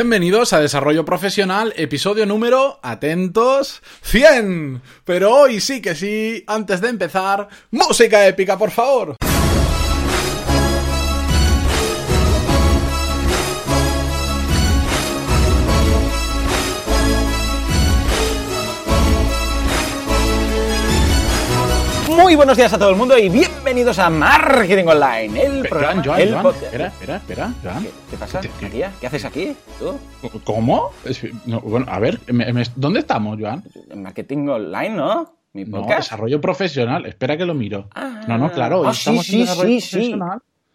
Bienvenidos a Desarrollo Profesional, episodio número, atentos, 100. Pero hoy sí que sí, antes de empezar, música épica, por favor. Muy buenos días a todo el mundo y bienvenidos a Marketing Online, el programa, Joan, el Joan, podcast. espera, espera, espera, Joan. ¿Qué, qué pasa, ¿Qué- qué- Matías? ¿Qué haces aquí? ¿Tú? ¿Cómo? Es- no, bueno, a ver, me- me- ¿dónde estamos, Joan? En Marketing Online, ¿no? Mi No, desarrollo profesional, espera que lo miro. Ah. no, no, claro, Ah, sí, estamos sí, en desarrollo sí, sí.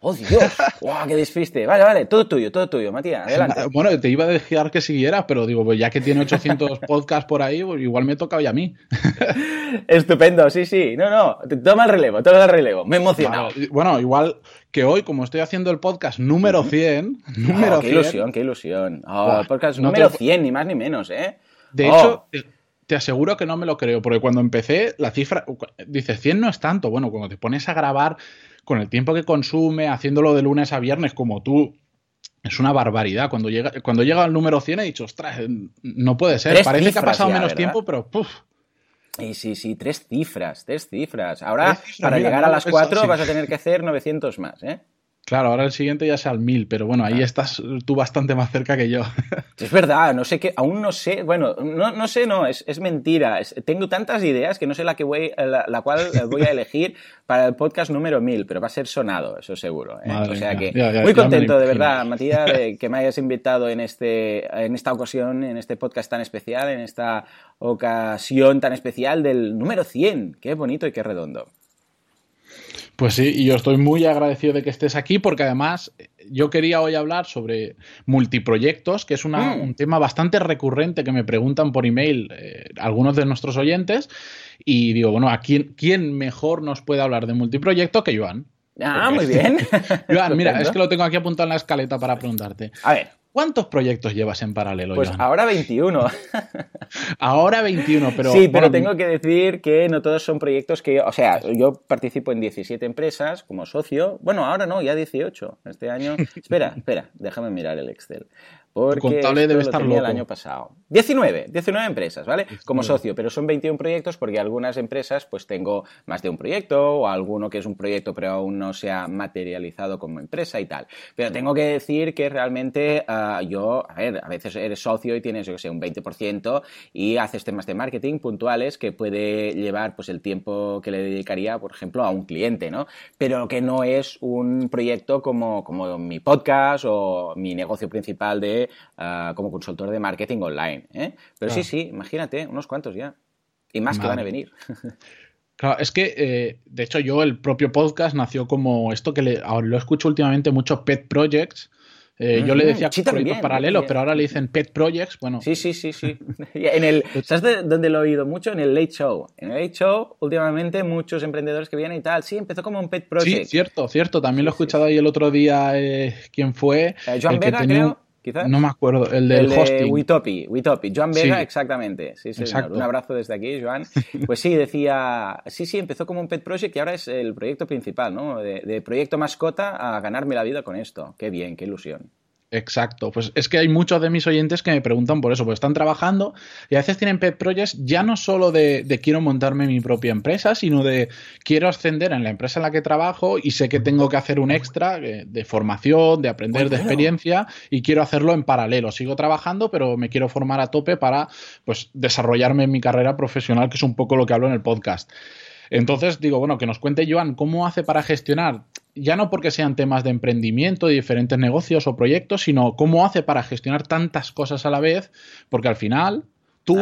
¡Oh, Dios! ¡Guau, qué despiste! Vale, vale, todo tuyo, todo tuyo, Matías, adelante. Bueno, te iba a dejar que siguieras, pero digo, pues ya que tiene 800 podcasts por ahí, pues igual me toca hoy a mí. Estupendo, sí, sí. No, no, toma el relevo, toma el relevo. Me. Vale, Bueno, igual que hoy, como estoy haciendo el podcast número 100, número Oh, qué 100, ilusión, qué ilusión. Oh, podcast no número lo- 100, ni más ni menos, ¿eh? De Oh. hecho, te, aseguro que no me lo creo, porque cuando empecé, la cifra, dices 100 no es tanto. Bueno, cuando te pones a grabar con el tiempo que consume, haciéndolo de lunes a viernes como tú, es una barbaridad. Cuando llega, cuando llega al número 100 he dicho, ostras, no puede ser. Tres Parece que ha pasado ya, menos ¿verdad? tiempo, pero puf. Y sí, sí, tres cifras, tres cifras. Ahora, Tres cifras, para mira, llegar a las cuatro vas a tener que hacer 900 más, ¿eh? Claro, ahora el siguiente ya sea el 1000, pero bueno, ahí estás tú bastante más cerca que yo. Es verdad, no sé qué, aún no sé, bueno, no, no sé, no, es, es mentira. Es- tengo tantas ideas que no sé la, que voy, la, la cual voy a elegir para el podcast número 1000, pero va a ser sonado, eso seguro. ¿eh? O sea mía, que ya, ya, muy ya contento, de verdad, Matías, de que me hayas invitado en, este, en esta ocasión, en este podcast tan especial, en esta ocasión tan especial del número 100. Qué bonito y qué redondo. Pues sí, y yo estoy muy agradecido de que estés aquí porque además eh, yo quería hoy hablar sobre multiproyectos, que es una- Mm. un tema bastante recurrente que me preguntan por email eh, algunos de nuestros oyentes y digo, bueno, ¿a quién, quién mejor nos puede hablar de multiproyecto que Joan? Ah, muy bien. Joan, mira, es que lo tengo aquí apuntado en la escaleta para preguntarte. A ver, ¿Cuántos proyectos llevas en paralelo, pues ahora 21. Ahora 21, pero... sí, pero bueno, tengo que decir que no todos son proyectos que, o sea, yo participo en 17 empresas como socio. Bueno, ahora no, ya 18. Este año. Espera, espera, déjame mirar el Excel. Porque contable esto debe estar tenía el loco. año pasado. 19, 19 empresas, ¿vale? Como 19. socio, pero son 21 proyectos porque algunas empresas pues tengo más de un proyecto o alguno que es un proyecto pero aún no se ha materializado como empresa y tal. Pero tengo que decir que realmente ah, yo, a ver, a veces eres socio y tienes, yo que sé, un 20% y haces temas de marketing puntuales que puede llevar pues el tiempo que le dedicaría, por ejemplo, a un cliente, ¿no? Pero que no es un proyecto como, como mi podcast o mi negocio principal de ah, como consultor de marketing online, ¿eh? Pero sí, Claro. sí, imagínate, unos cuantos ya. Y más que van a venir. Claro, es que, eh, de hecho, yo el propio podcast nació como esto que le, ahora lo escucho últimamente mucho pet projects. Eh, Yo le decía sí, proyectos paralelos, pero ahora le dicen pet projects. Bueno, Sí, sí, sí, sí. En el, ¿Sabes de dónde lo he oído mucho? En el Late Show. En el Late Show, últimamente, muchos emprendedores que vienen y tal. Sí, empezó como un pet sí, project. cierto, cierto. También lo he Sí, sí, escuchado ahí el otro día. eh, ¿Quién fue? Joan El que Vega, tenía creo, quizás. No me acuerdo, el del el de hosting. Witopi, Witopi. Joan Vega, Sí. exactamente. Sí, señor. Un abrazo desde aquí, Joan. Pues sí, decía, sí, sí, empezó como un pet project y ahora es el proyecto principal, ¿no? De, de proyecto mascota a ganarme la vida con esto. Qué bien, qué ilusión. Exacto, pues es que hay muchos de mis oyentes que me preguntan por eso, pues están trabajando y a veces tienen pet projects ya no solo de, de quiero montarme mi propia empresa, sino de quiero ascender en la empresa en la que trabajo y sé que tengo que hacer un extra de, de formación, de aprender, de experiencia y quiero hacerlo en paralelo. Sigo trabajando, pero me quiero formar a tope para pues desarrollarme en mi carrera profesional, que es un poco lo que hablo en el podcast. Entonces digo, bueno, que nos cuente Joan cómo hace para gestionar, ya no porque sean temas de emprendimiento y diferentes negocios o proyectos, sino cómo hace para gestionar tantas cosas a la vez, porque al final tú.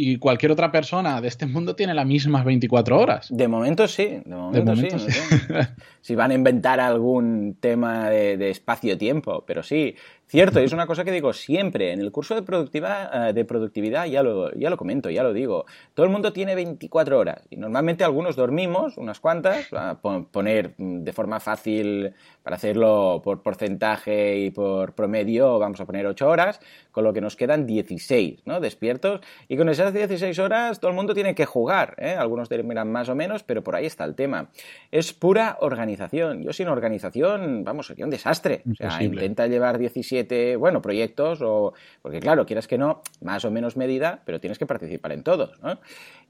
Y cualquier otra persona de este mundo tiene las mismas 24 horas. De momento sí, de momento, momento sí. sí. no sé. si van a inventar algún tema de, de espacio-tiempo, pero sí, cierto, y es una cosa que digo siempre, en el curso de, productiva, eh, de productividad ya lo, ya lo comento, ya lo digo, todo el mundo tiene 24 horas y normalmente algunos dormimos, unas cuantas, a poner de forma fácil para hacerlo por porcentaje y por promedio, vamos a poner 8 horas, con lo que nos quedan 16, ¿no? Despiertos, y con esas las 16 horas todo el mundo tiene que jugar. ¿eh? Algunos dirán más o menos, pero por ahí está el tema. Es pura organización. Yo sin organización, vamos, sería un desastre. O sea, intenta llevar 17, bueno, proyectos, o porque claro, quieras que no, más o menos medida, pero tienes que participar en todos. ¿no?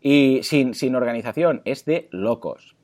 Y sin, sin organización es de locos.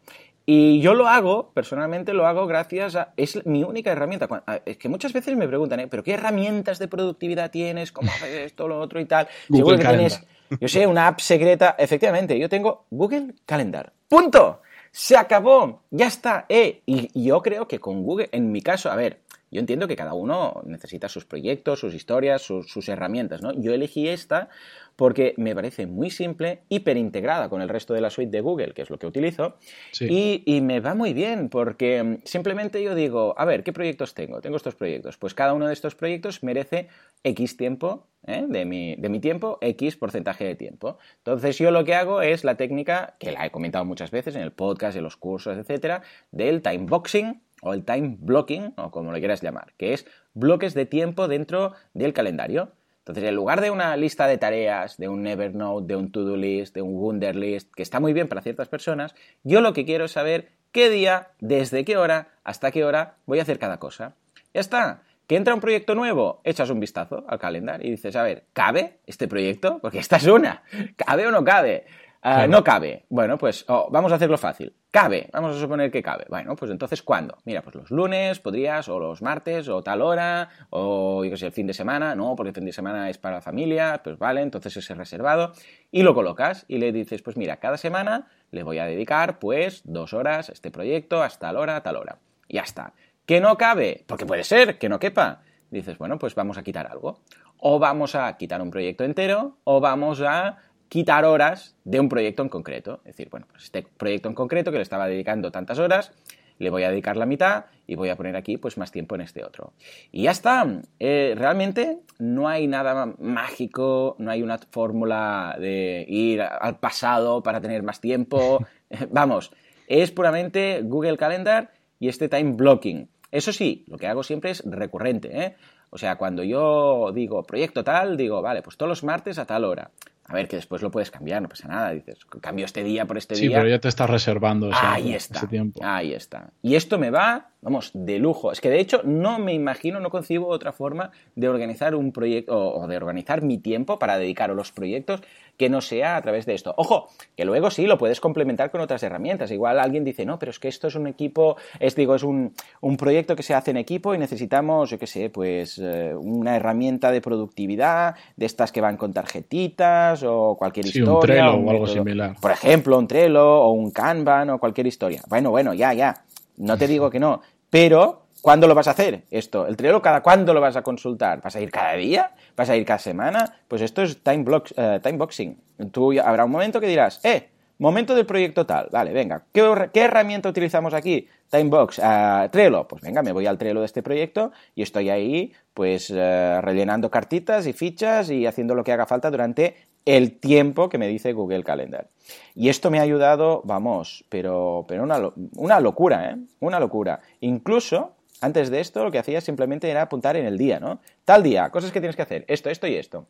Y yo lo hago, personalmente lo hago gracias a... Es mi única herramienta. Es que muchas veces me preguntan, ¿eh? ¿pero qué herramientas de productividad tienes? ¿Cómo haces esto, lo otro y tal? Seguro que tienes, yo sé, una app secreta. Efectivamente, yo tengo Google Calendar. ¡Punto! Se acabó, ya está. Eh, y yo creo que con Google, en mi caso, a ver, yo entiendo que cada uno necesita sus proyectos, sus historias, sus, sus herramientas, ¿no? Yo elegí esta porque me parece muy simple, hiperintegrada con el resto de la suite de Google, que es lo que utilizo, y, me va muy bien porque mm, simplemente yo digo, a ver, ¿qué proyectos tengo? Tengo estos proyectos. Pues cada uno de estos proyectos merece X tiempo ¿eh? de, mi, de mi tiempo, X porcentaje de tiempo. Entonces yo lo que hago es la técnica, que la he comentado muchas veces en el podcast, en los cursos, etcétera, del time boxing o el time blocking, o como lo quieras llamar, que es bloques de tiempo dentro del calendario. Entonces, en lugar de una lista de tareas, de un Evernote, de un To-Do list, de un Wunderlist, que está muy bien para ciertas personas, yo lo que quiero es saber qué día, desde qué hora, hasta qué hora voy a hacer cada cosa. Ya está. ¿Que entra un proyecto nuevo? Echas un vistazo al calendario y dices, a ver, ¿cabe este proyecto? Porque esta es una. ¿Cabe o no cabe? Ah, no cabe. Bueno, pues oh, vamos a hacerlo fácil. Cabe. Vamos a suponer que cabe. Bueno, pues entonces, ¿cuándo? Mira, pues los lunes podrías, o los martes, o tal hora, o yo qué sé, el fin de semana. No, porque el fin de semana es para la familia. Pues vale, entonces ese reservado. Y lo colocas y le dices, pues mira, cada semana le voy a dedicar, pues, dos horas a este proyecto, hasta tal hora, tal hora. Y ya está. ¿Que no cabe? Porque puede ser que no quepa. Dices, bueno, pues vamos a quitar algo. O vamos a quitar un proyecto entero, o vamos a quitar horas de un proyecto en concreto. Es decir, bueno, pues este proyecto en concreto que le estaba dedicando tantas horas, le voy a dedicar la mitad y voy a poner aquí pues más tiempo en este otro. Y ya está. Eh, realmente no hay nada mágico, no hay una fórmula de ir al pasado para tener más tiempo. Vamos, es puramente Google Calendar y este time blocking. Eso sí, lo que hago siempre es recurrente. ¿eh? O sea, cuando yo digo proyecto tal, digo, vale, pues todos los martes a tal hora. A ver, que después lo puedes cambiar, no pasa nada. Dices, cambio este día por este día. Sí, pero ya te estás reservando ese, ahí está, tiempo. Ahí está. Y esto me va, vamos, de lujo. Es que de hecho no me imagino, no concibo otra forma de organizar un proyecto o de organizar mi tiempo para dedicar a los proyectos que no sea a través de esto. Ojo, que luego sí lo puedes complementar con otras herramientas. Igual alguien dice, no, pero es que esto es un equipo, es digo, es un, proyecto que se hace en equipo y necesitamos, yo qué sé, pues eh, una herramienta de productividad, de estas que van con tarjetitas o cualquier historia. Un Trello o, algo similar. Por ejemplo, un Trello o un Kanban o cualquier historia. Bueno, bueno, ya, ya. No te digo que no. Pero ¿Cuándo lo vas a hacer esto? ¿El Trello cada cuándo lo vas a consultar? ¿Vas a ir cada día? ¿Vas a ir cada semana? Pues esto es time, eh, time boxing. Tú habrá un momento que dirás, eh, momento del proyecto tal. Vale, venga, ¿qué, herramienta utilizamos aquí? Timebox, uh, Trello. Pues venga, me voy al Trello de este proyecto y estoy ahí, pues, eh, rellenando cartitas y fichas y haciendo lo que haga falta durante el tiempo que me dice Google Calendar. Y esto me ha ayudado, vamos, pero, pero una, una locura, ¿eh? Una locura. Incluso antes de esto, lo que hacía simplemente era apuntar en el día, ¿no? Tal día, cosas que tienes que hacer, esto, esto y esto.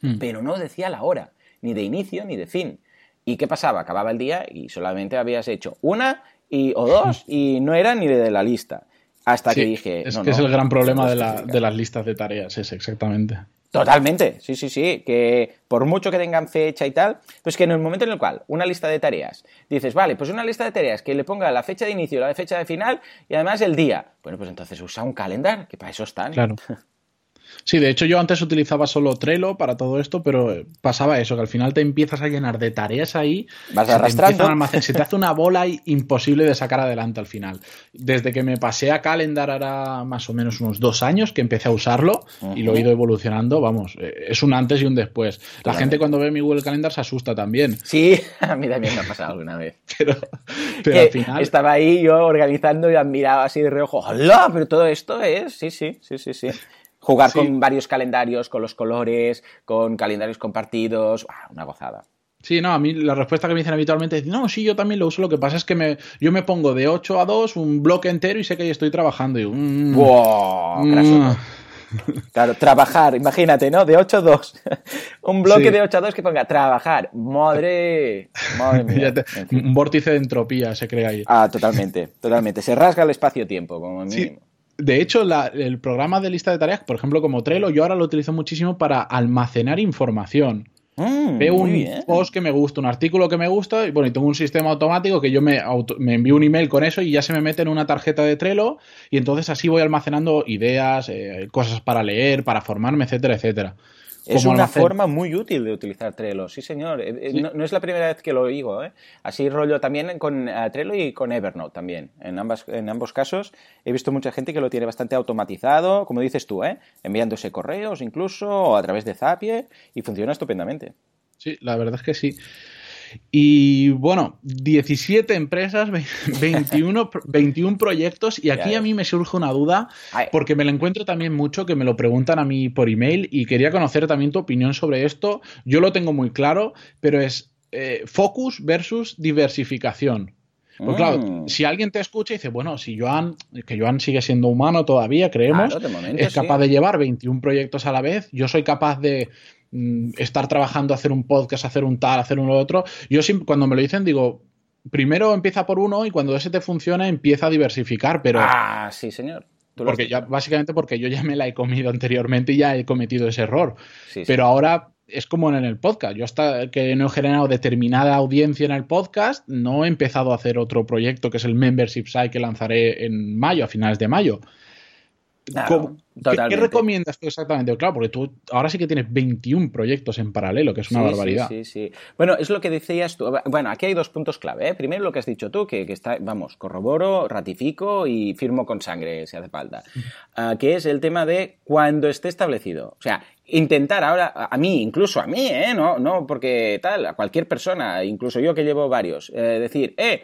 Hmm. Pero no decía la hora, ni de inicio ni de fin. ¿Y qué pasaba? Acababa el día y solamente habías hecho una y, o dos y no era ni de la lista. Hasta que dije. Es que es el gran problema de, de, las listas de tareas, es exactamente. Totalmente, sí, sí, sí, que por mucho que tengan fecha y tal, pues que en el momento en el cual una lista de tareas, dices, vale, pues una lista de tareas que le ponga la fecha de inicio, la fecha de final y además el día. Bueno, pues entonces usa un calendar, que para eso están. Claro. Sí, de hecho yo antes utilizaba solo Trello para todo esto, pero pasaba eso, que al final te empiezas a llenar de tareas ahí. Vas arrastrando. Se te hace una bola imposible de sacar adelante al final. Desde que me pasé a Calendar ahora más o menos unos dos años que empecé a usarlo y lo he ido evolucionando, vamos, eh, es un antes y un después. La gente cuando ve mi Google Calendar se asusta también. Sí, a mí también me ha pasado alguna vez. pero, pero al final... Estaba ahí yo organizando y admiraba así de reojo, ¡hola! Pero todo esto es, sí, sí, sí, sí, sí. Jugar con varios calendarios, con los colores, con calendarios compartidos, una gozada. Sí, no, a mí la respuesta que me dicen habitualmente es, no, sí, yo también lo uso, lo que pasa es que me, yo me pongo de 8 a 2 un bloque entero y sé que ahí estoy trabajando. Y, mm, ¡Wow! Mm, Claro, trabajar, imagínate, ¿no? De 8 a 2. un bloque de 8 a 2 que ponga trabajar. Madre, madre mía. Un vórtice de entropía se crea ahí. Ah, totalmente, totalmente. Se rasga el espacio-tiempo, como mínimo. De hecho, el programa de lista de tareas, por ejemplo, como Trello, yo ahora lo utilizo muchísimo para almacenar información. Mm, Veo un post que me gusta, un artículo que me gusta, y bueno, y tengo un sistema automático que yo me, me, envío un email con eso y ya se me mete en una tarjeta de Trello, y entonces así voy almacenando ideas, eh, cosas para leer, para formarme, etcétera, etcétera. Es una forma muy útil de utilizar Trello, sí señor. Eh, eh, no, es la primera vez que lo oigo. ¿eh? Así rollo también con Trello y con Evernote también. En, ambas, en ambos casos he visto mucha gente que lo tiene bastante automatizado, como dices tú, ¿eh? enviándose correos incluso o a través de Zapier y funciona estupendamente. Sí, la verdad es que sí. Y bueno, 17 empresas, 21, 21 proyectos y aquí a mí me surge una duda porque me lo encuentro también mucho que me lo preguntan a mí por email y quería conocer también tu opinión sobre esto. Yo lo tengo muy claro, pero es eh, focus versus diversificación. Pues claro, mm. si alguien te escucha y dice, bueno, si Joan, que Joan sigue siendo humano todavía, creemos, es capaz de llevar 21 proyectos a la vez, yo soy capaz de Mm, estar trabajando, hacer un podcast, hacer un tal, hacer uno otro. Yo siempre, cuando me lo dicen, digo, primero empieza por uno y cuando ese te funciona empieza a diversificar, pero... Ah, sí, señor. Porque ya, básicamente porque yo ya me la he comido anteriormente y ya he cometido ese error. pero ahora es como en el podcast. Yo hasta que no he generado determinada audiencia en el podcast, no he empezado a hacer otro proyecto que es el Membership Site que lanzaré en mayo, a finales de mayo. ¿Qué, recomiendas tú exactamente? Claro, porque tú ahora sí que tienes 21 proyectos en paralelo, que es una barbaridad. Sí, sí, sí. Bueno, es lo que decías tú. Bueno, aquí hay dos puntos clave. ¿eh? Primero, lo que has dicho tú, que, está, vamos, corroboro, ratifico y firmo con sangre si hace falta. Ah, que es el tema de cuando esté establecido. O sea, intentar ahora, a mí, incluso a mí, ¿eh? No, no porque tal, a cualquier persona, incluso yo que llevo varios, eh, decir, eh,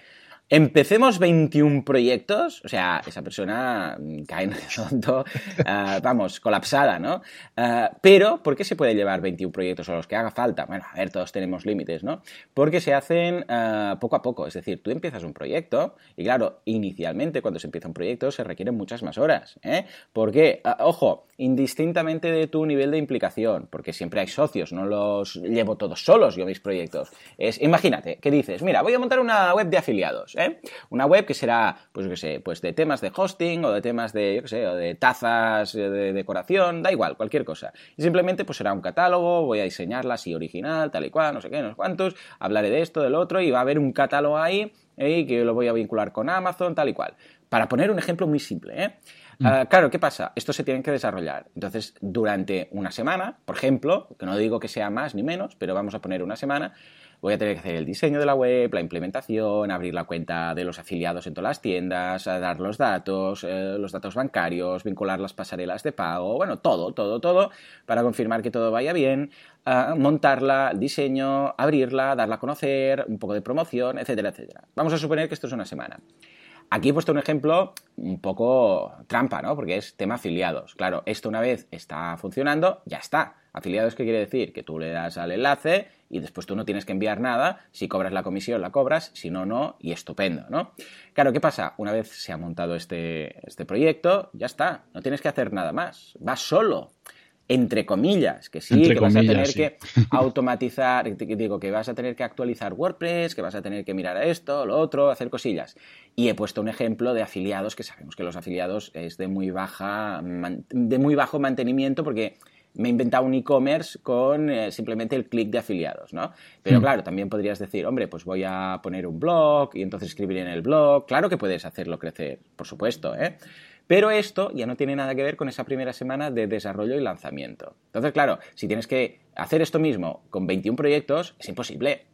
Empecemos 21 proyectos, o sea, esa persona cae en el fondo, uh, vamos, colapsada, ¿no? Uh, pero, ¿por qué se puede llevar 21 proyectos a los que haga falta? Bueno, a ver, todos tenemos límites, ¿no? Porque se hacen uh, poco a poco, es decir, tú empiezas un proyecto y claro, inicialmente cuando se empieza un proyecto se requieren muchas más horas, ¿eh? Porque, ojo, indistintamente de tu nivel de implicación, porque siempre hay socios, no los llevo todos solos yo mis proyectos. Es, imagínate, que dices, mira, voy a montar una web de afiliados, ¿eh? Una web que será, pues yo qué sé, pues de temas de hosting o de temas de, yo qué sé, o de tazas de decoración, da igual, cualquier cosa. Y simplemente pues será un catálogo, voy a diseñarla así original, tal y cual, no sé qué, no sé cuántos, hablaré de esto, del otro, y va a haber un catálogo ahí ¿eh? que lo voy a vincular con Amazon, tal y cual. Para poner un ejemplo muy simple, ¿eh? Mm. Ah, claro, ¿qué pasa? Esto se tiene que desarrollar. Entonces, durante una semana, por ejemplo, que no digo que sea más ni menos, pero vamos a poner una semana, voy a tener que hacer el diseño de la web, la implementación, abrir la cuenta de los afiliados en todas las tiendas, dar los datos, eh, los datos bancarios, vincular las pasarelas de pago, bueno, todo, todo, todo, para confirmar que todo vaya bien, ah, montarla, el diseño, abrirla, darla a conocer, un poco de promoción, etcétera, etcétera. Vamos a suponer que esto es una semana. Aquí he puesto un ejemplo un poco trampa, ¿no? Porque es tema afiliados. Claro, esto una vez está funcionando, ya está. Afiliados, ¿qué quiere decir? Que tú le das al enlace y después tú no tienes que enviar nada. Si cobras la comisión, la cobras. Si no, no. Y estupendo, ¿no? Claro, ¿qué pasa? Una vez se ha montado este, este proyecto, ya está. No tienes que hacer nada más. Va solo entre comillas, que sí, que vas a tener que automatizar, digo, que vas a tener que actualizar WordPress, que vas a tener que mirar a esto, lo otro, hacer cosillas. Y he puesto un ejemplo de afiliados, que sabemos que los afiliados es de muy baja, de muy bajo mantenimiento, porque me he inventado un e-commerce con eh, simplemente el clic de afiliados, ¿no? Pero hmm. claro, también podrías decir, hombre, pues voy a poner un blog y entonces escribir en el blog. Claro que puedes hacerlo crecer, por supuesto, ¿eh? Pero esto ya no tiene nada que ver con esa primera semana de desarrollo y lanzamiento. Entonces, claro, si tienes que hacer esto mismo con 21 proyectos, es imposible.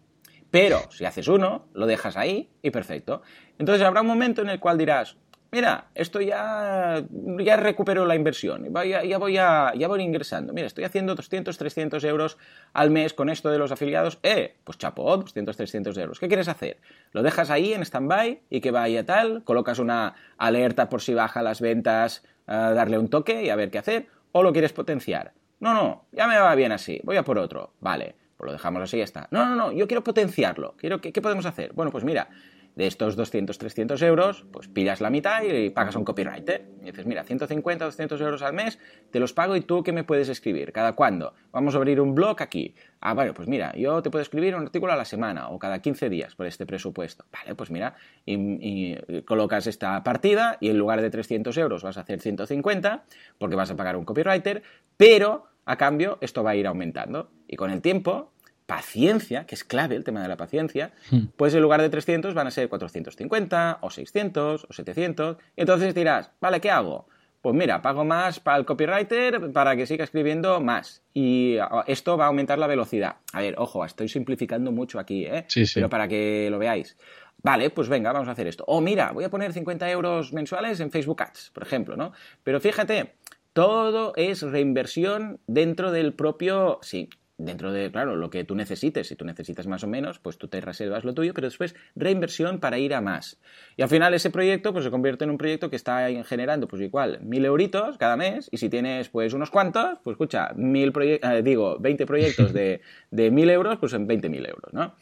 Pero si haces uno, lo dejas ahí y perfecto. Entonces habrá un momento en el cual dirás, mira, esto ya, ya recupero la inversión, ya, ya, voy a, ya voy ingresando. Mira, estoy haciendo 200, 300 euros al mes con esto de los afiliados. Eh, pues chapo, 200, 300 euros. ¿Qué quieres hacer? ¿Lo dejas ahí en stand-by y que vaya tal? ¿Colocas una alerta por si baja las ventas, darle un toque y a ver qué hacer? ¿O lo quieres potenciar? No, no, ya me va bien así, voy a por otro. Vale, pues lo dejamos así y ya está. No, no, no, yo quiero potenciarlo. Quiero, ¿qué, ¿Qué podemos hacer? Bueno, pues mira, de estos 200, 300 euros, pues pidas la mitad y pagas a un copywriter. Y dices, mira, 150, 200 euros al mes, te los pago y tú qué me puedes escribir, cada cuándo. Vamos a abrir un blog aquí. Ah, bueno, pues mira, yo te puedo escribir un artículo a la semana o cada 15 días por este presupuesto. Vale, pues mira, y, colocas esta partida y en lugar de 300 euros vas a hacer 150 porque vas a pagar un copywriter, pero a cambio esto va a ir aumentando. Y con el tiempo paciencia, que es clave el tema de la paciencia, hmm. pues en lugar de 300 van a ser 450 o 600 o 700. Y entonces dirás, vale, ¿qué hago? Pues mira, pago más para el copywriter para que siga escribiendo más. Y ah, esto va a aumentar la velocidad. A ver, ojo, estoy simplificando mucho aquí, ¿eh? Sí, sí. Pero para que lo veáis. Vale, pues venga, vamos a hacer esto. O mira, voy a poner 50 euros mensuales en Facebook Ads, por ejemplo, ¿no? Pero fíjate, todo es reinversión dentro del propio, sí, dentro de, claro, lo que tú necesites. Si tú necesitas más o menos, pues tú te reservas lo tuyo, pero después reinversión para ir a más. Y al final ese proyecto pues se convierte en un proyecto que está generando, pues igual, mil euritos cada mes. Y si tienes, pues, unos cuantos, pues escucha, mil eh, digo, 20 proyectos de, de mil euros, pues en 20 mil euros, ¿no?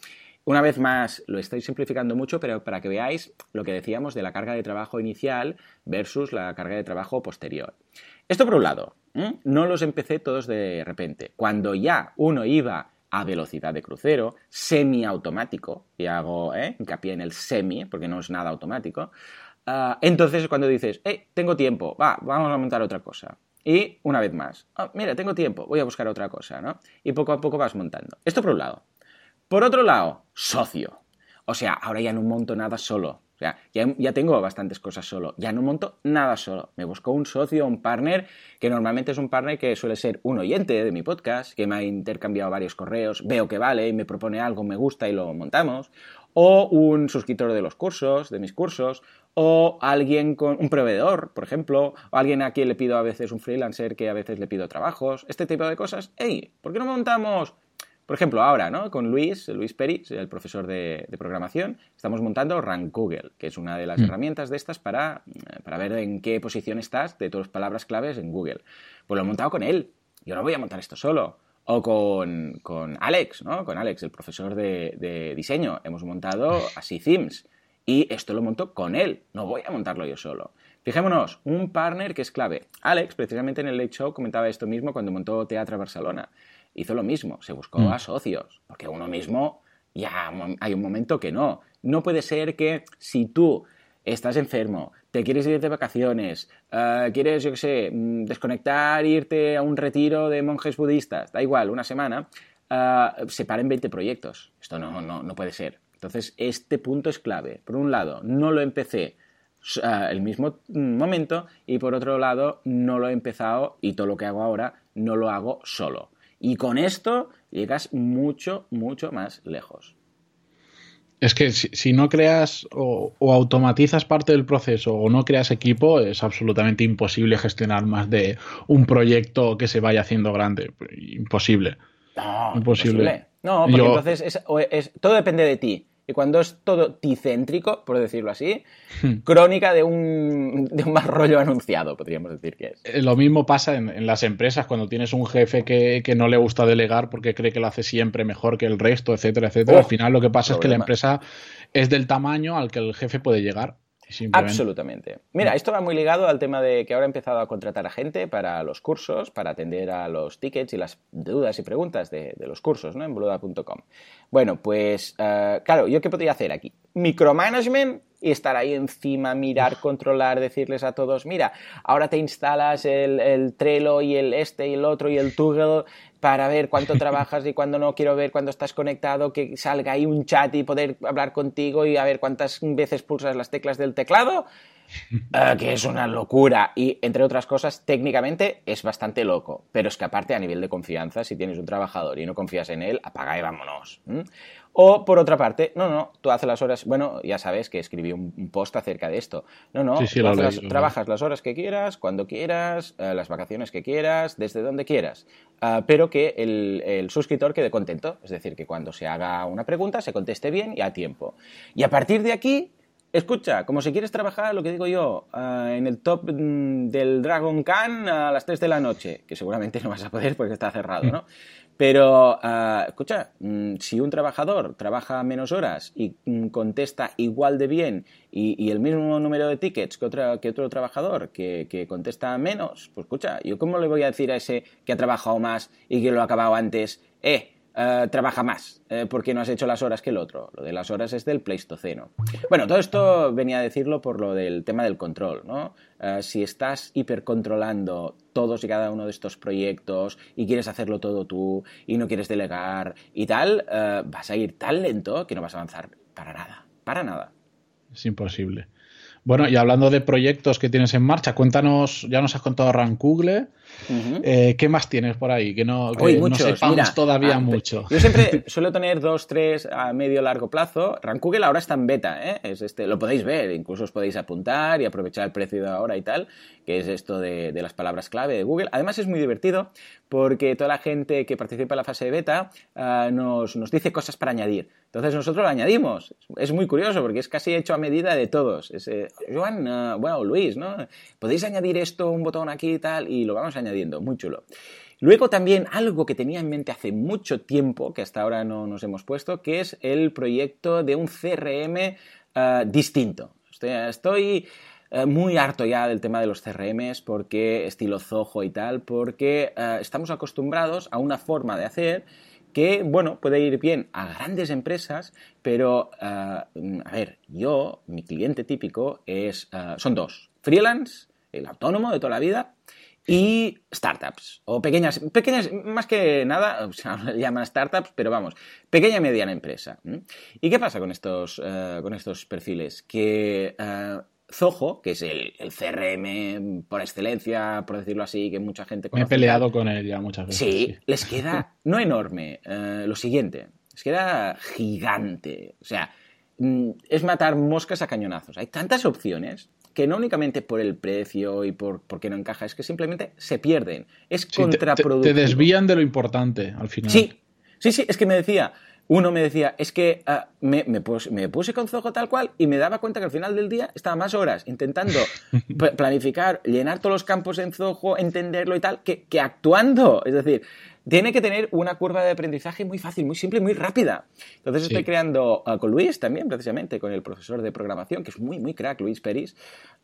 Una vez más, lo estoy simplificando mucho, pero para que veáis lo que decíamos de la carga de trabajo inicial versus la carga de trabajo posterior. Esto por un lado. No los empecé todos de repente. Cuando ya uno iba a velocidad de crucero, semiautomático, y hago ¿eh? hincapié en el semi, porque no es nada automático, ah, entonces cuando dices, hey, tengo tiempo, va, vamos a montar otra cosa. Y una vez más, oh, mira, tengo tiempo, voy a buscar otra cosa, ¿no? Y poco a poco vas montando. Esto por un lado. Por otro lado, socio. O sea, ahora ya no monto nada solo sea, ya, tengo bastantes cosas solo, ya no monto nada solo. Me busco un socio, un partner, que normalmente es un partner que suele ser un oyente de mi podcast, que me ha intercambiado varios correos, veo que vale y me propone algo, me gusta y lo montamos. O un suscriptor de los cursos, de mis cursos, o alguien con un proveedor, por ejemplo, o alguien a quien le pido a veces un freelancer que a veces le pido trabajos, este tipo de cosas. ¡Ey! ¿Por qué no montamos por ejemplo, ahora, ¿no? Con Luis, Luis Peris, el profesor de, programación, estamos montando Rank Google, que es una de las mm. herramientas de estas para, para, ver en qué posición estás de tus palabras claves en Google. Pues lo he montado con él. Yo no voy a montar esto solo. O con, con Alex, ¿no? Con Alex, el profesor de, de diseño. Hemos montado así themes. Y esto lo monto con él. No voy a montarlo yo solo. Fijémonos, un partner que es clave. Alex, precisamente en el Late Show, comentaba esto mismo cuando montó Teatro Barcelona hizo lo mismo, se buscó mm. a socios, porque uno mismo ya hay un momento que no. No puede ser que si tú estás enfermo, te quieres ir de vacaciones, eh, quieres, yo qué sé, mm, desconectar, irte a un retiro de monjes budistas, da igual, una semana, uh, se paren 20 proyectos. Esto no, no, no puede ser. Entonces, este punto es clave. Por un lado, no lo empecé uh, el mismo momento y por otro lado, no lo he empezado y todo lo que hago ahora no lo hago solo. Y con esto llegas mucho, mucho más lejos. Es que si, no creas o, automatizas parte del proceso o no creas equipo, es absolutamente imposible gestionar más de un proyecto que se vaya haciendo grande. Imposible. No, imposible. No, porque entonces es, todo depende de ti. Y cuando es todo ticéntrico, por decirlo así, hmm. crónica de un, de un mal rollo anunciado, podríamos decir que es. Eh, lo mismo pasa en, las empresas, cuando tienes un jefe que, no le gusta delegar porque cree que lo hace siempre mejor que el resto, etcétera, etcétera. Al final lo que pasa es que la empresa es del tamaño al que el jefe puede llegar. Absolutamente. Mira, esto va muy ligado al tema de que ahora he empezado a contratar a gente para los cursos, para atender a los tickets y las dudas y preguntas de, los cursos, ¿no? En boluda.com. Bueno, pues, eh, claro, ¿yo qué podría hacer aquí? Micromanagement y estar ahí encima, mirar, controlar, decirles a todos, mira, ahora te instalas el, el Trello y el este y el otro y el Toggle para ver cuánto trabajas y cuándo no quiero ver cuándo estás conectado, que salga ahí un chat y poder hablar contigo y a ver cuántas veces pulsas las teclas del teclado, eh, que es una locura. Y entre otras cosas, técnicamente es bastante loco, pero es que aparte a nivel de confianza, si tienes un trabajador y no confías en él, apaga y vámonos. O por otra parte, no, no, tú haces las horas, bueno, ya sabes que escribí un, post acerca de esto. No, no, trabajas las horas que quieras, cuando quieras, eh, las vacaciones que quieras, desde donde quieras, ah, pero que el, el, suscriptor quede contento, es decir, que cuando se haga una pregunta se conteste bien y a tiempo. Y a partir de aquí, Escucha, como si quieres trabajar, lo que digo yo, eh, en el top mm, del Dragon Khan a las 3 de la noche, que seguramente no vas a poder porque está cerrado, ¿no? Pero, eh, escucha, mm, si un trabajador trabaja menos horas y mm, contesta igual de bien y, el mismo número de tickets que, otra, que otro trabajador que, que, contesta menos, pues escucha, ¿yo cómo le voy a decir a ese que ha trabajado más y que lo ha acabado antes, eh, eh, trabaja más eh, porque no has hecho las horas que el otro. Lo de las horas es del Pleistoceno. Bueno, todo esto venía a decirlo por lo del tema del control, ¿no? Eh, si estás hipercontrolando todos y cada uno de estos proyectos y quieres hacerlo todo tú y no quieres delegar y tal, vas a ir tan lento que no vas a avanzar para nada, para nada. Es imposible. Bueno, y hablando de proyectos que tienes en marcha, cuéntanos, ya nos has contado Rankugle, eh, ¿Qué más tienes por ahí? Que no, sepamos todavía ah, mucho. Yo siempre suelo tener dos, tres a medio largo plazo. Google ahora está en beta, ¿eh? Es este, lo podéis ver, incluso os podéis apuntar y aprovechar el precio de ahora y tal, que es esto de, las palabras clave de Google. Además es muy divertido porque toda la gente que participa en la fase de beta ah, nos, dice cosas para añadir. Entonces nosotros lo añadimos. Es muy curioso porque es casi hecho a medida de todos. Es, eh, Joan, ah, bueno, Luis, ¿no? Podéis añadir esto, un botón aquí y tal, y lo vamos añadiendo, muy chulo. Luego también algo que tenía en mente hace mucho tiempo, que hasta ahora no nos hemos puesto, que es el proyecto de un CRM eh, distinto. Estoy, eh, muy harto ya del tema de los CRMs, porque estilo Zoho y tal, porque eh, estamos acostumbrados a una forma de hacer que, bueno, puede ir bien a grandes empresas, pero, a ver, yo, mi cliente típico es, son dos, freelance, el autónomo de toda la vida, y startups, o pequeñas, pequeñas, más que nada, o sea, llaman startups, pero vamos, pequeña y mediana empresa. ¿Y qué pasa con estos, eh, con estos perfiles? Que Zoho, que es el, CRM por excelencia, por decirlo así, que mucha gente conoce. Me he peleado con él ya muchas veces. Sí, les queda, no enorme, eh, lo siguiente, les queda gigante. O sea, mm, es matar moscas a cañonazos. Hay tantas opciones que no únicamente por el precio y por, qué no encaja, es que simplemente se pierden. Es contraproducente. Te, desvían de lo importante al final. Sí, sí, sí, es que me decía, uno me decía, es que ah, me, puse, con Zoho tal cual y me daba cuenta que al final del día estaba más horas intentando planificar, llenar todos los campos en Zoho, entenderlo y tal, que, que actuando. Es decir, tiene que tener una curva de aprendizaje muy fácil, muy simple, muy rápida. Entonces estoy creando ah, con Luis también, precisamente, con el profesor de programación, que es muy, muy crack, Luis Peris,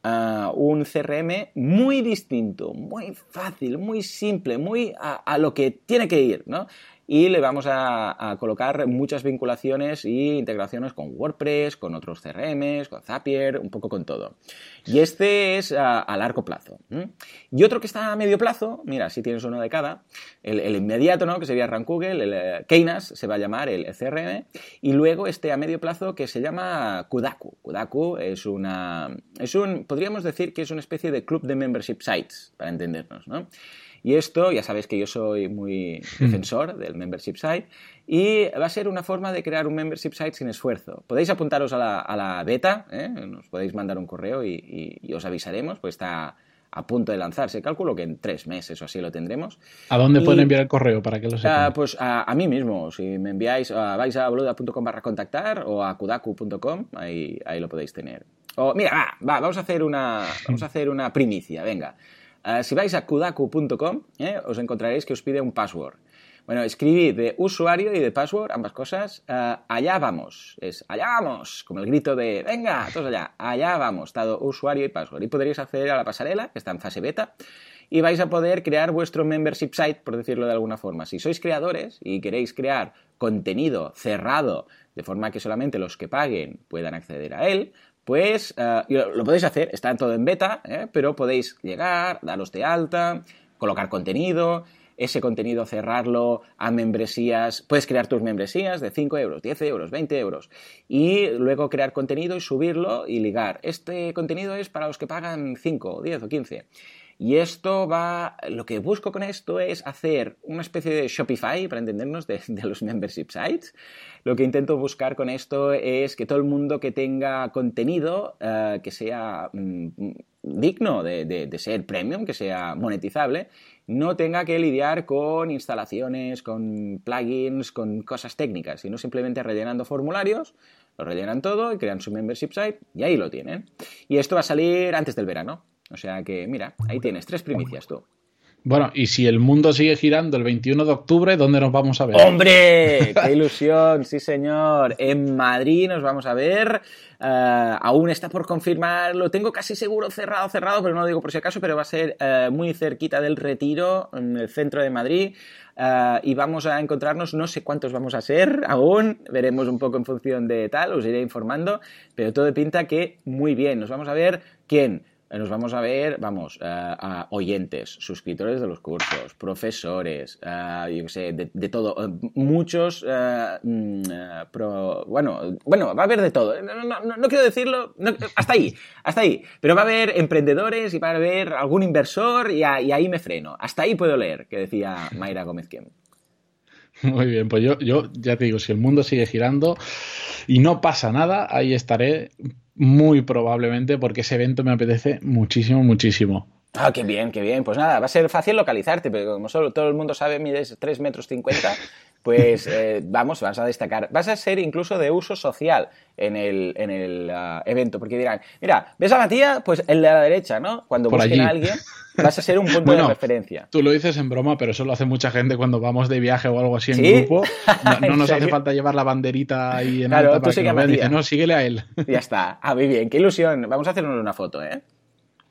ah, un CRM muy distinto, muy fácil, muy simple, muy a, a lo que tiene que ir, ¿no? Y le vamos a, colocar muchas vinculaciones y integraciones con WordPress, con otros CRMs, con Zapier, un poco con todo. Y este es a, largo plazo. Y otro que está a medio plazo, mira, si tienes uno de cada, el, inmediato, ¿no? Que sería Google, el eh, Keynas se va a llamar el CRM, y luego este a medio plazo que se llama Kudaku. Kudaku es una, es un, podríamos decir que es una especie de club de membership sites, para entendernos, ¿no? Y esto, ya sabéis que yo soy muy hmm. defensor del membership site y va a ser una forma de crear un membership site sin esfuerzo. Podéis apuntaros a la, beta, ¿eh? nos podéis mandar un correo y, os avisaremos, pues está a punto de lanzarse. Calculo que en tres meses o así lo tendremos. ¿A dónde pueden enviar el correo para que lo sepan? pues a, mí mismo. Si me enviáis, vais a boluda.com barra contactar o a kudaku.com, ahí, ahí lo podéis tener. O, mira, vamos, a hacer una, vamos a hacer una primicia, venga. Eh, si vais a kudaku.com, eh, os encontraréis que os pide un password. Bueno, escribid de usuario y de password, ambas cosas. Eh, allá vamos. Es allá vamos. Como el grito de venga, todos allá. Allá vamos. Dado usuario y password. Y podréis acceder a la pasarela, que está en fase beta. Y vais a poder crear vuestro membership site, por decirlo de alguna forma. Si sois creadores y queréis crear contenido cerrado, de forma que solamente los que paguen puedan acceder a él, pues lo podéis hacer, está todo en beta, ¿eh? pero podéis llegar, daros de alta, colocar contenido, ese contenido cerrarlo a membresías, puedes crear tus membresías de 5 euros, 10 euros, 20 euros y luego crear contenido y subirlo y ligar. Este contenido es para los que pagan 5, 10 o 15. Y esto va, lo que busco con esto es hacer una especie de Shopify, para entendernos, de, los membership sites. Lo que intento buscar con esto es que todo el mundo que tenga contenido eh, que sea mm, digno de, ser premium, que sea monetizable, no tenga que lidiar con instalaciones, con plugins, con cosas técnicas, sino simplemente rellenando formularios lo rellenan todo y crean su membership site y ahí lo tienen. Y esto va a salir antes del verano. O sea que, mira, ahí tienes tres primicias tú. Bueno, y si el mundo sigue girando el 21 de octubre, ¿dónde nos vamos a ver? ¡Hombre! ¡Qué ilusión! Sí, señor. En Madrid nos vamos a ver. Eh, aún está por confirmar, lo tengo casi seguro cerrado, cerrado, pero no lo digo por si acaso, pero va a ser eh, muy cerquita del retiro, en el centro de Madrid. Eh, y vamos a encontrarnos, no sé cuántos vamos a ser aún, veremos un poco en función de tal, os iré informando, pero todo pinta que muy bien. Nos vamos a ver quién nos vamos a ver, vamos, eh, oyentes, suscriptores de los cursos, profesores, uh, yo qué sé, de, todo, eh, muchos, mm, bueno, bueno, va a haber de todo. No, quiero decirlo, hasta ahí, hasta ahí. Pero va a haber emprendedores y va a haber algún inversor y, ahí me freno. Hasta ahí puedo leer, que decía Mayra Gómez Quiem. Muy bien, pues yo, yo ya te digo, si el mundo sigue girando y no pasa nada, ahí estaré muy probablemente porque ese evento me apetece muchísimo, muchísimo. Ah, qué bien, qué bien. Pues nada, va a ser fácil localizarte, pero como solo todo el mundo sabe, mides 3 metros 50, pues eh, vamos, vas a destacar. Vas a ser incluso de uso social en el, en el ah, evento, porque dirán, mira, ¿ves a Matías? Pues el de la derecha, ¿no? Cuando busquen a alguien, vas a ser un punto de referencia. Tú lo dices en broma, pero eso lo hace mucha gente cuando vamos de viaje o algo así en grupo. No, nos hace falta llevar la banderita ahí en claro, alta tú sigue a Dice, no, síguele a él. Ya está. Ah, muy bien, qué ilusión. Vamos a hacernos una foto, ¿eh?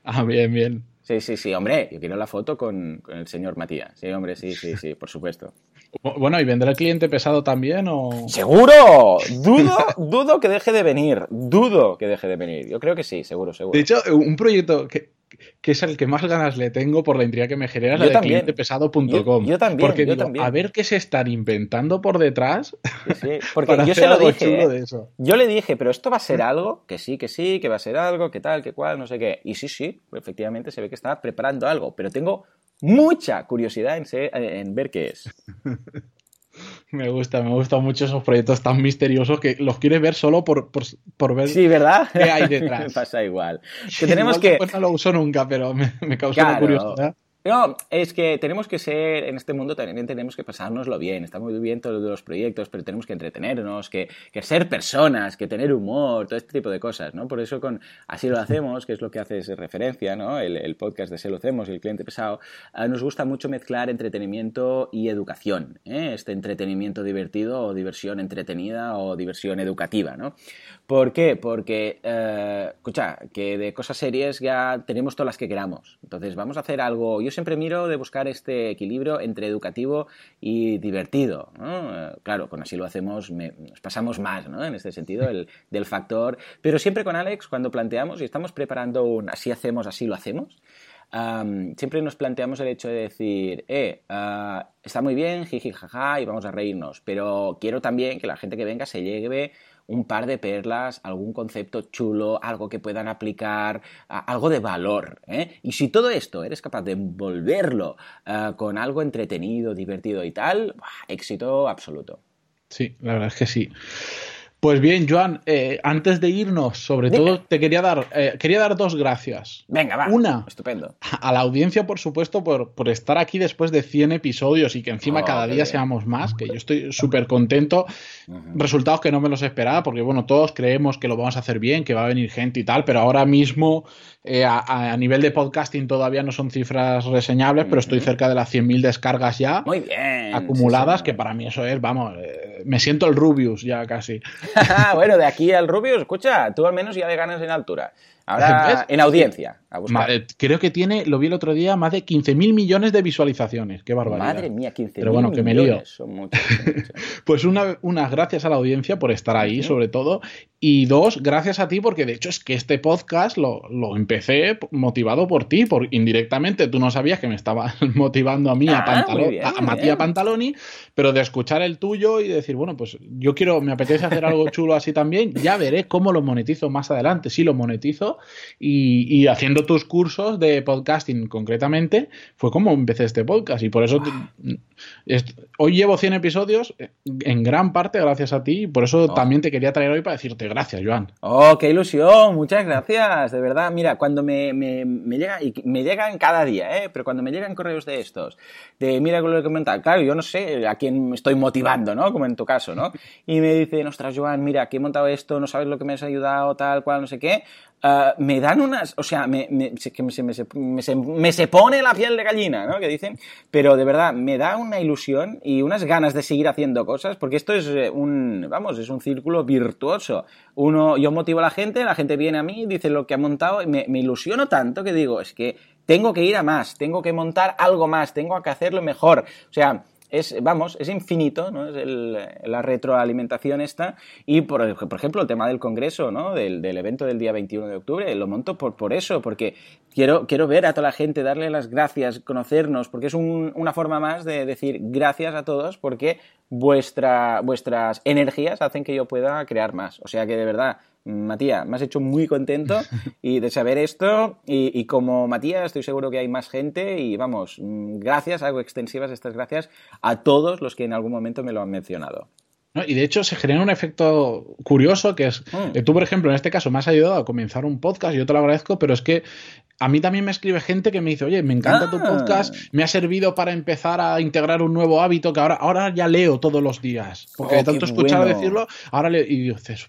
Ah, bien, bien. Sí, sí, sí, hombre, yo quiero la foto con, el señor Matías. Sí, hombre, sí, sí, sí, por supuesto. Bueno, ¿y vendrá el cliente pesado también o...? ¡Seguro! Dudo, dudo que deje de venir. Dudo que deje de venir. Yo creo que sí, seguro, seguro. De hecho, un proyecto que, que es el que más ganas le tengo por la intriga que me genera, es la de clientepesado.com. Yo, también, porque yo también. a ver qué se están inventando por detrás. Sí, porque yo se lo dije. ¿eh? Yo le dije, pero esto va a ser algo, que sí, que sí, que va a ser algo, que tal, que cual, no sé qué. Y sí, sí, efectivamente se ve que está preparando algo, pero tengo mucha curiosidad en, en ver qué es. Me gusta, me gustan mucho esos proyectos tan misteriosos que los quieres ver solo por, por, ver sí, ¿verdad? qué hay detrás. me pasa igual. Que tenemos que... no lo uso nunca, pero me, causa curiosidad. No, es que tenemos que ser, en este mundo también tenemos que pasárnoslo bien. Está muy bien todos los proyectos, pero tenemos que entretenernos, que, ser personas, que tener humor, todo este tipo de cosas, ¿no? Por eso con Así lo hacemos, que es lo que hace referencia, ¿no? El, podcast de Así lo hacemos y el cliente pesado, ah, nos gusta mucho mezclar entretenimiento y educación, ¿eh? Este entretenimiento divertido o diversión entretenida o diversión educativa, ¿no? ¿Por qué? Porque, eh, escucha, que de cosas serias ya tenemos todas las que queramos. Entonces vamos a hacer algo, yo siempre miro de buscar este equilibrio entre educativo y divertido. Eh, claro, con así lo hacemos, nos pasamos más ¿no? en este sentido el, del factor. Pero siempre con Alex, cuando planteamos y estamos preparando un así hacemos, así lo hacemos, siempre nos planteamos el hecho de decir, eh, ah, está muy bien, jiji, jaja, y vamos a reírnos, pero quiero también que la gente que venga se lleve un par de perlas, algún concepto chulo, algo que puedan aplicar, algo de valor. ¿eh? Y si todo esto eres capaz de envolverlo eh, con algo entretenido, divertido y tal, éxito absoluto. Sí, la verdad es que sí. Pues bien, Joan, eh, antes de irnos, sobre todo te quería dar, eh, quería dar dos gracias. Venga, va. Una, estupendo. A la audiencia, por supuesto, por, por estar aquí después de 100 episodios y que encima oh, cada día seamos más, que yo estoy súper contento. Resultados que no me los esperaba, porque bueno, todos creemos que lo vamos a hacer bien, que va a venir gente y tal, pero ahora mismo eh, a, nivel de podcasting todavía no son cifras reseñables, pero estoy cerca de las 100.000 descargas ya. Muy bien. Acumuladas, que para mí eso es, vamos, me siento el Rubius ya casi. bueno, de aquí al Rubius, escucha, tú al menos ya le ganas en altura. Ahora en audiencia. creo que tiene, lo vi el otro día, más de 15.000 millones de visualizaciones. Qué barbaridad. Madre mía, 15.000 Pero bueno, que me lío. Son muchos, pues una, unas gracias a la audiencia por estar ahí, sobre todo. Y dos, gracias a ti, porque de hecho es que este podcast lo, empecé motivado por ti, por indirectamente. Tú no sabías que me estaba motivando a mí, a, ah, a Matías Pantaloni, pero de escuchar el tuyo y decir, bueno, pues yo quiero, me apetece hacer algo chulo así también. Ya veré cómo lo monetizo más adelante, si lo monetizo y, haciendo tus cursos de podcasting concretamente, fue como empecé este podcast y por eso hoy llevo 100 episodios eh, en gran parte gracias a ti y por eso oh. también te quería traer hoy para decirte gracias, Joan. Oh, qué ilusión, muchas gracias, de verdad. Mira, cuando me, me, me llega, y me llegan cada día, ¿eh? pero cuando me llegan correos de estos, de mira con lo que comentar, claro, yo no sé a quién estoy motivando, ¿no? Como en tu caso, ¿no? Y me dicen, ostras, Joan, mira, que he montado esto, no sabes lo que me has ayudado, tal cual, no sé qué. Ah, me dan unas, o sea, me, me, me, se, pone la piel de gallina, ¿no? Que dicen, pero de verdad, me da una ilusión y unas ganas de seguir haciendo cosas, porque esto es eh, un, vamos, es un círculo virtuoso. Uno, yo motivo a la gente, la gente viene a mí, dice lo que ha montado, y me, ilusiono tanto que digo, es que tengo que ir a más, tengo que montar algo más, tengo que hacerlo mejor. O sea, es, vamos, es infinito, ¿no? Es la retroalimentación esta. Y, por, ejemplo, el tema del congreso, ¿no? Del, evento del día 21 de octubre, lo monto por, por eso, porque quiero, quiero ver a toda la gente, darle las gracias, conocernos, porque es una forma más de decir gracias a todos, porque vuestra, vuestras energías hacen que yo pueda crear más. O sea que, de verdad, Matías, me has hecho muy contento y de saber esto y, como Matías estoy seguro que hay más gente y vamos, gracias, hago extensivas estas gracias a todos los que en algún momento me lo han mencionado. Y de hecho se genera un efecto curioso que es, mm. tú por ejemplo en este caso me has ayudado a comenzar un podcast, yo te lo agradezco, pero es que a mí también me escribe gente que me dice, oye, me encanta tu ah. podcast, me ha servido para empezar a integrar un nuevo hábito que ahora, ahora ya leo todos los días. Porque de oh, tanto escuchar decirlo, ahora leo. Y dices,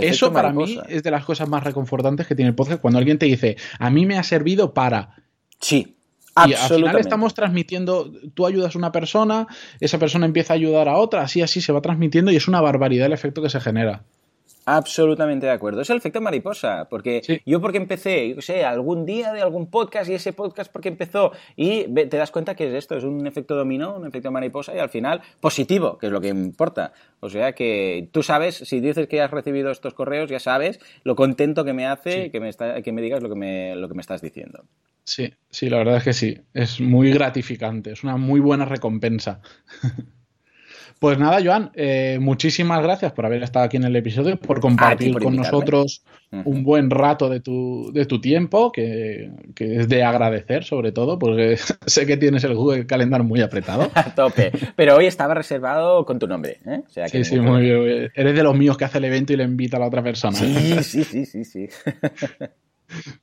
eso para mí es de las cosas más reconfortantes que tiene el podcast. Cuando alguien te dice, a mí me ha servido para. Sí. Y al final estamos transmitiendo, tú ayudas a una persona, esa persona empieza a ayudar a otra, así así se va transmitiendo y es una barbaridad el efecto que se genera. Absolutamente de acuerdo. Es el efecto mariposa, porque yo porque empecé, yo sé, algún día de algún podcast y ese podcast porque empezó y te das cuenta que es esto, es un efecto dominó, un efecto mariposa y al final positivo, que es lo que importa. O sea que tú sabes, si dices que has recibido estos correos, ya sabes lo contento que me hace que, me que me digas lo que me, lo que me estás diciendo. Sí, sí, la verdad es que sí. Es muy gratificante, es una muy buena recompensa. Pues nada, Joan, eh, muchísimas gracias por haber estado aquí en el episodio, por compartir con nosotros un buen rato de tu, de tu tiempo, que, es de agradecer sobre todo, porque sé que tienes el Google Calendar muy apretado. A tope, pero hoy estaba reservado con tu nombre. ¿eh? sí, sí, muy bien. Eres de los míos que hace el evento y le invita a la otra persona. Sí, sí, sí, sí, sí.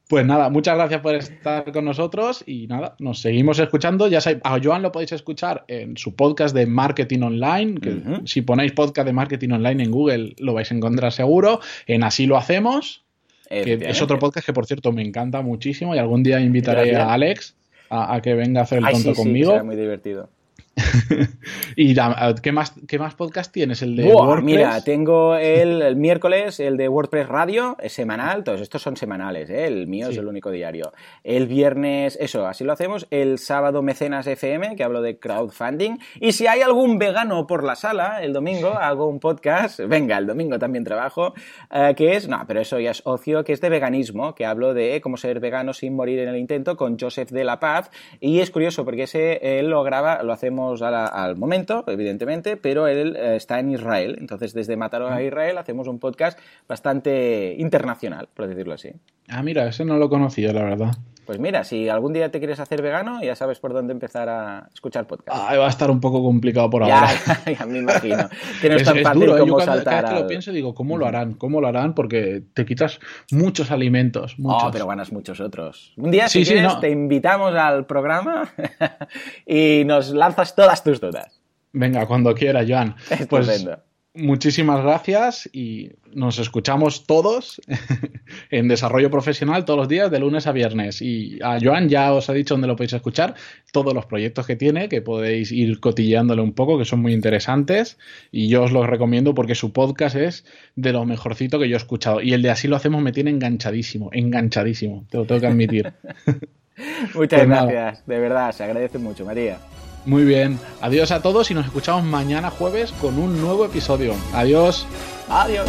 Pues nada, muchas gracias por estar con nosotros y nada, nos seguimos escuchando. Ya sabéis, a Joan lo podéis escuchar en su podcast de marketing online, que si ponéis podcast de marketing online en Google lo vais a encontrar seguro. En Así lo hacemos, que es otro podcast que por cierto me encanta muchísimo y algún día invitaré a Alex a, que venga a hacer el tonto conmigo. muy divertido. ¿Y ¿qué más, qué más podcast tienes? ¿El de WordPress? Mira, tengo el, miércoles el de WordPress Radio, es semanal, todos estos son semanales, ¿eh? el mío es el único diario. El viernes, eso, así lo hacemos. El sábado Mecenas FM, que hablo de crowdfunding. Y si hay algún vegano por la sala, el domingo hago un podcast, venga, el domingo también trabajo, eh, que es, no, pero eso ya es ocio, que es de veganismo, que hablo de cómo ser vegano sin morir en el intento con Joseph de la Paz. Y es curioso porque ese él lo graba, lo hacemos al momento, evidentemente, pero él eh, está en Israel. Entonces, desde Mataró a Israel hacemos un podcast bastante internacional, por decirlo así. Ah, mira, ese no lo conocía, la verdad. Pues mira, si algún día te quieres hacer vegano, ya sabes por dónde empezar a escuchar podcast. Ah, va a estar un poco complicado por ahora. Ya, me imagino. Que no es, tan fácil ¿eh? como saltar. Cada vez que lo pienso digo, ¿cómo lo harán? ¿Cómo lo harán? Porque te quitas muchos alimentos. Oh, muchos. pero ganas muchos otros. Un día, si quieres, te invitamos al programa y nos lanzas todas tus dudas. Venga, cuando quiera, Joan. Pues Estupendo. Pues, muchísimas gracias y nos escuchamos todos en desarrollo profesional todos los días de lunes a viernes. Y a Joan ya os ha dicho dónde lo podéis escuchar, todos los proyectos que tiene, que podéis ir cotilleándole un poco, que son muy interesantes. Y yo os los recomiendo porque su podcast es de lo mejorcito que yo he escuchado. Y el de así lo hacemos me tiene enganchadísimo, enganchadísimo, te lo tengo que admitir. Muchas pues gracias, de verdad, se agradece mucho, María. Muy bien. Adiós a todos y nos escuchamos mañana jueves con un nuevo episodio. Adiós. Adiós.